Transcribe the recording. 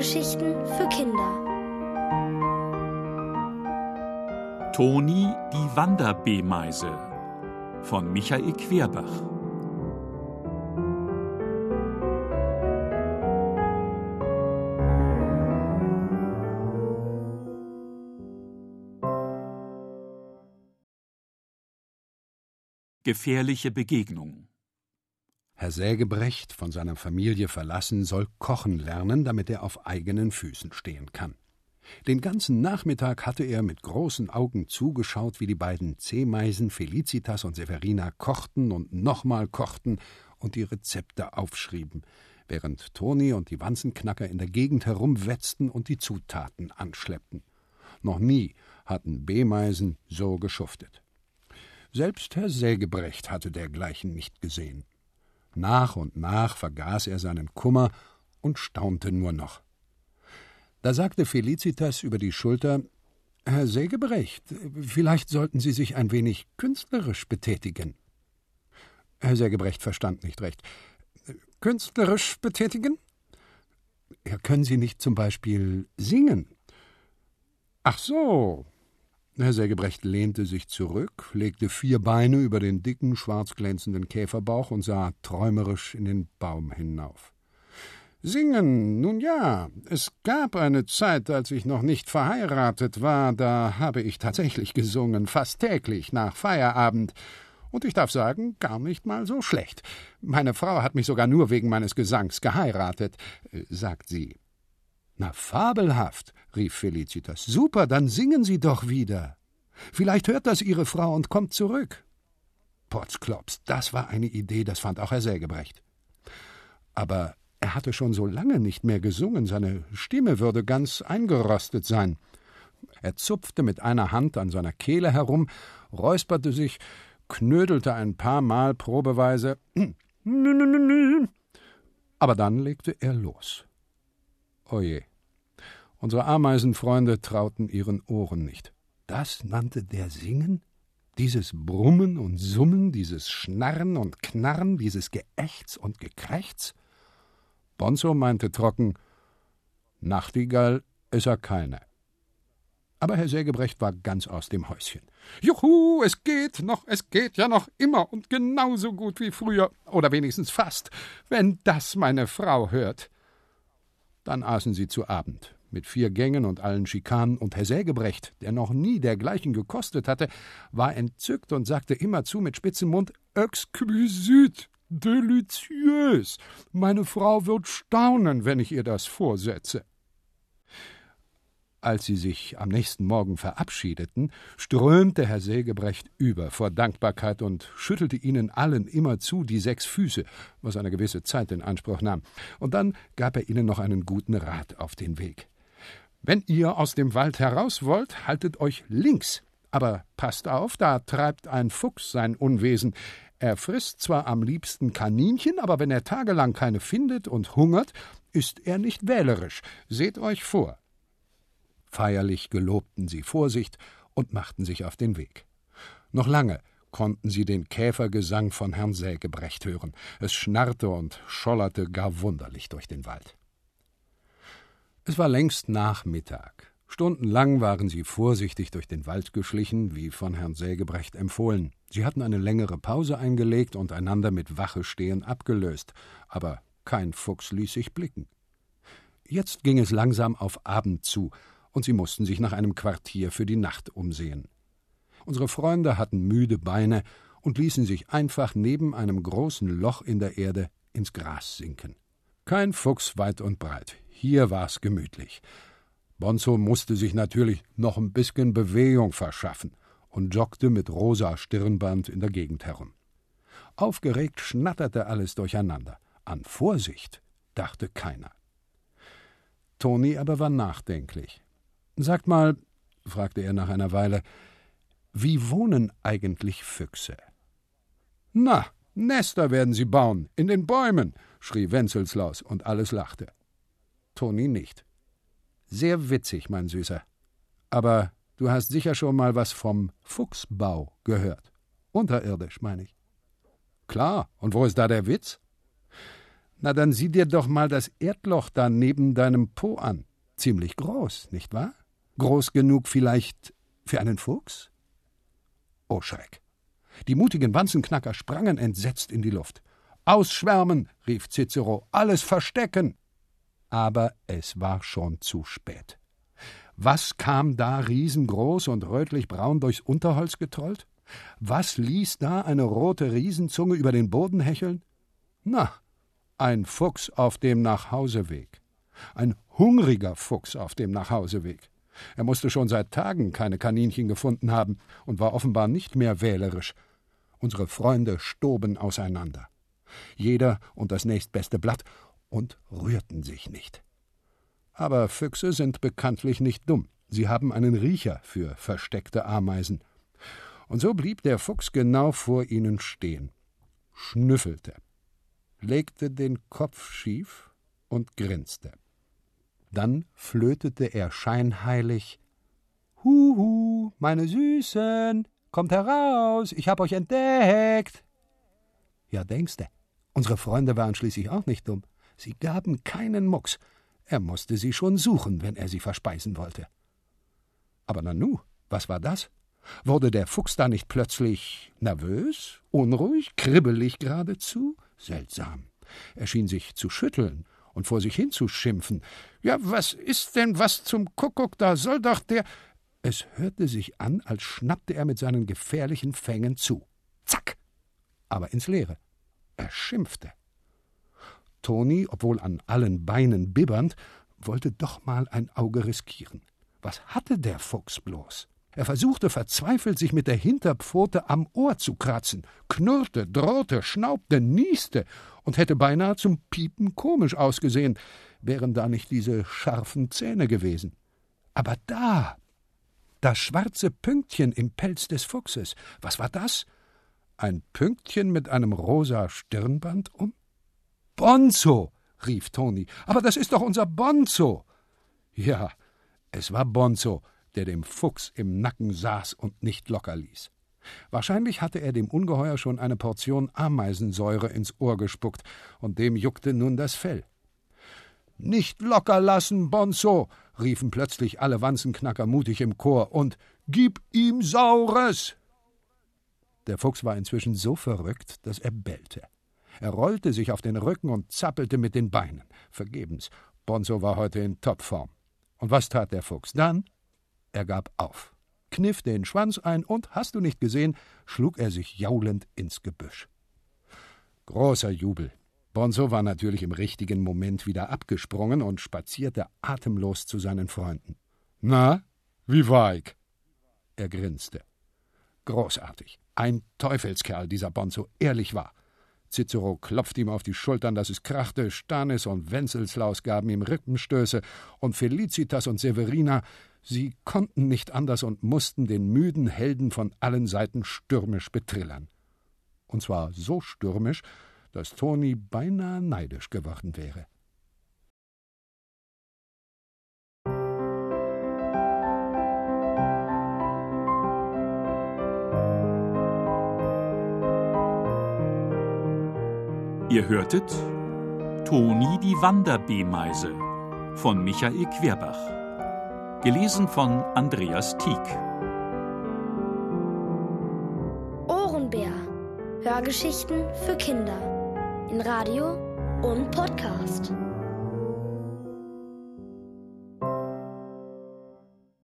Hörgeschichten für Kinder. Toni die Wanderbeemeise von Michael Querbach. Gefährliche Begegnung Herr Sägebrecht, von seiner Familie verlassen, soll kochen lernen, damit er auf eigenen Füßen stehen kann. Den ganzen Nachmittag hatte er mit großen Augen zugeschaut, wie die beiden Zehmeisen Felicitas und Severina kochten und nochmal kochten und die Rezepte aufschrieben, während Toni und die Wanzenknacker in der Gegend herumwetzten und die Zutaten anschleppten. Noch nie hatten B-Meisen so geschuftet. Selbst Herr Sägebrecht hatte dergleichen nicht gesehen. Nach und nach vergaß er seinen Kummer und staunte nur noch. Da sagte Felicitas über die Schulter Herr Sägebrecht, vielleicht sollten Sie sich ein wenig künstlerisch betätigen. Herr Sägebrecht verstand nicht recht. Künstlerisch betätigen? Ja, können Sie nicht zum Beispiel singen? Ach so, Herr Sägebrecht lehnte sich zurück, legte vier Beine über den dicken, schwarz glänzenden Käferbauch und sah träumerisch in den Baum hinauf. Singen, nun ja, es gab eine Zeit, als ich noch nicht verheiratet war, da habe ich tatsächlich gesungen, fast täglich nach Feierabend. Und ich darf sagen, gar nicht mal so schlecht. Meine Frau hat mich sogar nur wegen meines Gesangs geheiratet, äh, sagt sie. Na, fabelhaft, rief Felicitas. Super, dann singen Sie doch wieder. Vielleicht hört das Ihre Frau und kommt zurück. Potzklops, das war eine Idee, das fand auch Herr Sägebrecht. Aber er hatte schon so lange nicht mehr gesungen, seine Stimme würde ganz eingerostet sein. Er zupfte mit einer Hand an seiner Kehle herum, räusperte sich, knödelte ein paar Mal probeweise. Aber dann legte er los. Oje. Unsere Ameisenfreunde trauten ihren Ohren nicht. Das nannte der Singen? Dieses Brummen und Summen, dieses Schnarren und Knarren, dieses Geächz und Gekrächz? Bonzo meinte trocken: Nachtigall ist er keine. Aber Herr Sägebrecht war ganz aus dem Häuschen. Juhu, es geht noch, es geht ja noch immer und genauso gut wie früher, oder wenigstens fast, wenn das meine Frau hört. Dann aßen sie zu Abend, mit vier Gängen und allen Schikanen, und Herr Sägebrecht, der noch nie dergleichen gekostet hatte, war entzückt und sagte immerzu mit spitzem Mund Exquisit, delicieux. Meine Frau wird staunen, wenn ich ihr das vorsetze. Als sie sich am nächsten Morgen verabschiedeten, strömte Herr Sägebrecht über vor Dankbarkeit und schüttelte ihnen allen immerzu die sechs Füße, was eine gewisse Zeit in Anspruch nahm. Und dann gab er ihnen noch einen guten Rat auf den Weg. Wenn ihr aus dem Wald heraus wollt, haltet euch links. Aber passt auf, da treibt ein Fuchs sein Unwesen. Er frisst zwar am liebsten Kaninchen, aber wenn er tagelang keine findet und hungert, ist er nicht wählerisch. Seht euch vor. Feierlich gelobten sie Vorsicht und machten sich auf den Weg. Noch lange konnten sie den Käfergesang von Herrn Sägebrecht hören. Es schnarrte und schollerte gar wunderlich durch den Wald. Es war längst Nachmittag. Stundenlang waren sie vorsichtig durch den Wald geschlichen, wie von Herrn Sägebrecht empfohlen. Sie hatten eine längere Pause eingelegt und einander mit Wache stehen abgelöst, aber kein Fuchs ließ sich blicken. Jetzt ging es langsam auf Abend zu, und sie mussten sich nach einem Quartier für die Nacht umsehen. Unsere Freunde hatten müde Beine und ließen sich einfach neben einem großen Loch in der Erde ins Gras sinken. Kein Fuchs weit und breit, hier war's gemütlich. Bonzo musste sich natürlich noch ein bisschen Bewegung verschaffen und joggte mit rosa Stirnband in der Gegend herum. Aufgeregt schnatterte alles durcheinander. An Vorsicht dachte keiner. Toni aber war nachdenklich. Sagt mal, fragte er nach einer Weile, wie wohnen eigentlich Füchse? Na, Nester werden sie bauen, in den Bäumen, schrie Wenzelslaus, und alles lachte. Toni nicht. Sehr witzig, mein Süßer. Aber du hast sicher schon mal was vom Fuchsbau gehört. Unterirdisch, meine ich. Klar, und wo ist da der Witz? Na, dann sieh dir doch mal das Erdloch da neben deinem Po an. Ziemlich groß, nicht wahr? Groß genug vielleicht für einen Fuchs? Oh Schreck. Die mutigen Wanzenknacker sprangen entsetzt in die Luft. Ausschwärmen, rief Cicero, alles verstecken. Aber es war schon zu spät. Was kam da riesengroß und rötlich-braun durchs Unterholz getrollt? Was ließ da eine rote Riesenzunge über den Boden hecheln? Na, ein Fuchs auf dem Nachhauseweg. Ein hungriger Fuchs auf dem Nachhauseweg. Er musste schon seit Tagen keine Kaninchen gefunden haben und war offenbar nicht mehr wählerisch. Unsere Freunde stoben auseinander. Jeder und das nächstbeste Blatt und rührten sich nicht. Aber Füchse sind bekanntlich nicht dumm. Sie haben einen Riecher für versteckte Ameisen. Und so blieb der Fuchs genau vor ihnen stehen, schnüffelte, legte den Kopf schief und grinste. Dann flötete er scheinheilig Huhu, meine Süßen, kommt heraus, ich hab euch entdeckt. Ja, denkste, unsere Freunde waren schließlich auch nicht dumm. Sie gaben keinen Mucks, er musste sie schon suchen, wenn er sie verspeisen wollte. Aber nanu, was war das? Wurde der Fuchs da nicht plötzlich nervös, unruhig, kribbelig geradezu? Seltsam. Er schien sich zu schütteln und vor sich hin zu schimpfen. Ja, was ist denn was zum Kuckuck? Da soll doch der. Es hörte sich an, als schnappte er mit seinen gefährlichen Fängen zu. Zack! Aber ins Leere. Er schimpfte. Toni, obwohl an allen Beinen bibbernd, wollte doch mal ein Auge riskieren. Was hatte der Fuchs bloß? Er versuchte verzweifelt, sich mit der Hinterpfote am Ohr zu kratzen, knurrte, drohte, schnaubte, nieste und hätte beinahe zum Piepen komisch ausgesehen, wären da nicht diese scharfen Zähne gewesen. Aber da, das schwarze Pünktchen im Pelz des Fuchses, was war das? Ein Pünktchen mit einem rosa Stirnband um? Bonzo, rief Toni. Aber das ist doch unser Bonzo. Ja, es war Bonzo, der dem Fuchs im Nacken saß und nicht locker ließ. Wahrscheinlich hatte er dem Ungeheuer schon eine Portion Ameisensäure ins Ohr gespuckt, und dem juckte nun das Fell. Nicht locker lassen, Bonzo, riefen plötzlich alle Wanzenknacker mutig im Chor, und gib ihm Saures! Der Fuchs war inzwischen so verrückt, dass er bellte. Er rollte sich auf den Rücken und zappelte mit den Beinen. Vergebens. Bonzo war heute in Topform. Und was tat der Fuchs dann? Er gab auf, kniff den Schwanz ein und, hast du nicht gesehen, schlug er sich jaulend ins Gebüsch. Großer Jubel. Bonzo war natürlich im richtigen Moment wieder abgesprungen und spazierte atemlos zu seinen Freunden. Na, wie war ich? Er grinste. Großartig. Ein Teufelskerl, dieser Bonzo, ehrlich wahr. Cicero klopfte ihm auf die Schultern, dass es krachte, Stanis und Wenzelslaus gaben ihm Rippenstöße, und Felicitas und Severina, sie konnten nicht anders und mussten den müden Helden von allen Seiten stürmisch betrillern. Und zwar so stürmisch, dass Toni beinahe neidisch geworden wäre. Ihr hörtet Toni die Wanderbeemeise von Michael Querbach. Gelesen von Andreas Tieck. Ohrenbär. Hörgeschichten für Kinder. In Radio und Podcast.